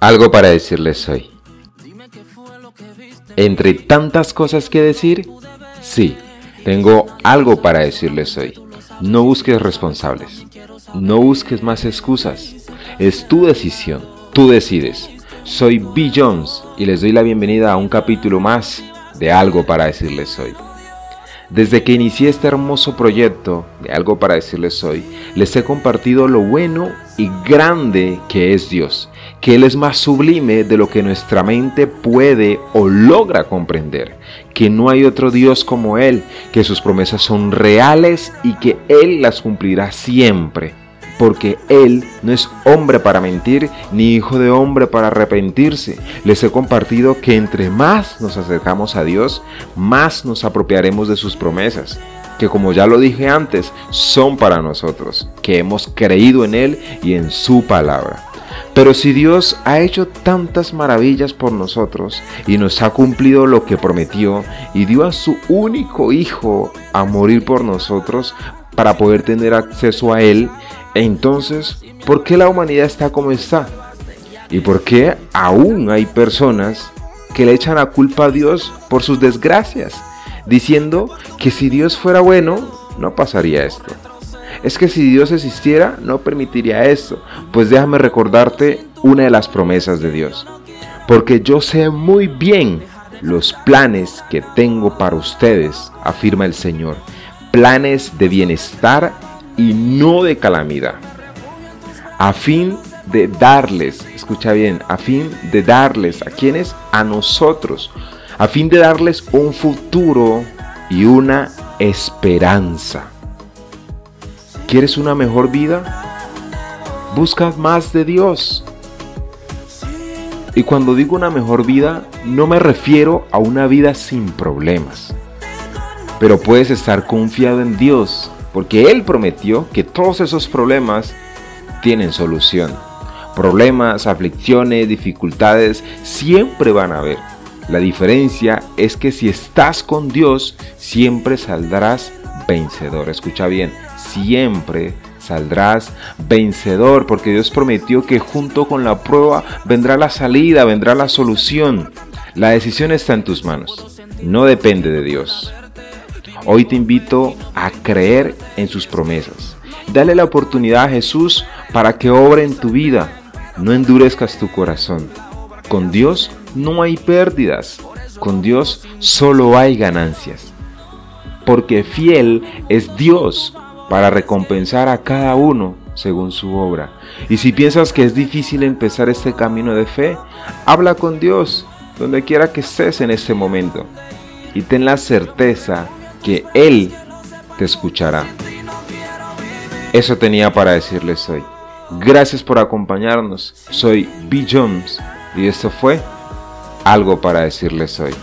Algo para decirles hoy. Entre tantas cosas que decir, sí, tengo algo para decirles hoy. No busques responsables. No busques más excusas. Es tu decisión. Tú decides. Soy B. Jones y les doy la bienvenida a un capítulo más de Algo para decirles hoy. Desde que inicié este hermoso proyecto de algo para decirles hoy, les he compartido lo bueno y grande que es Dios, que Él es más sublime de lo que nuestra mente puede o logra comprender, que no hay otro Dios como Él, que sus promesas son reales y que Él las cumplirá siempre porque Él no es hombre para mentir, ni hijo de hombre para arrepentirse. Les he compartido que entre más nos acercamos a Dios, más nos apropiaremos de sus promesas, que como ya lo dije antes, son para nosotros, que hemos creído en Él y en su palabra. Pero si Dios ha hecho tantas maravillas por nosotros y nos ha cumplido lo que prometió y dio a su único Hijo a morir por nosotros para poder tener acceso a Él, entonces, ¿por qué la humanidad está como está? ¿Y por qué aún hay personas que le echan la culpa a Dios por sus desgracias, diciendo que si Dios fuera bueno, no pasaría esto? Es que si Dios existiera, no permitiría esto. Pues déjame recordarte una de las promesas de Dios. Porque yo sé muy bien los planes que tengo para ustedes, afirma el Señor. Planes de bienestar y no de calamidad, a fin de darles, escucha bien, a fin de darles, ¿a quienes? A nosotros, a fin de darles un futuro y una esperanza. ¿Quieres una mejor vida? Busca más de Dios. Y cuando digo una mejor vida, no me refiero a una vida sin problemas. Pero puedes estar confiado en Dios porque Él prometió que todos esos problemas tienen solución. Problemas, aflicciones, dificultades, siempre van a haber. La diferencia es que si estás con Dios, siempre saldrás vencedor. Escucha bien, siempre saldrás vencedor, porque Dios prometió que junto con la prueba vendrá la salida, vendrá la solución. La decisión está en tus manos, no depende de Dios. Hoy te invito a creer en sus promesas. Dale la oportunidad a Jesús para que obre en tu vida. No endurezcas tu corazón. Con Dios no hay pérdidas. Con Dios solo hay ganancias. Porque fiel es Dios para recompensar a cada uno según su obra. Y si piensas que es difícil empezar este camino de fe, habla con Dios donde quiera que estés en este momento. Y ten la certeza que Él te escuchará. Eso tenía para decirles hoy. Gracias por acompañarnos. Soy B. Jones y esto fue algo para decirles hoy.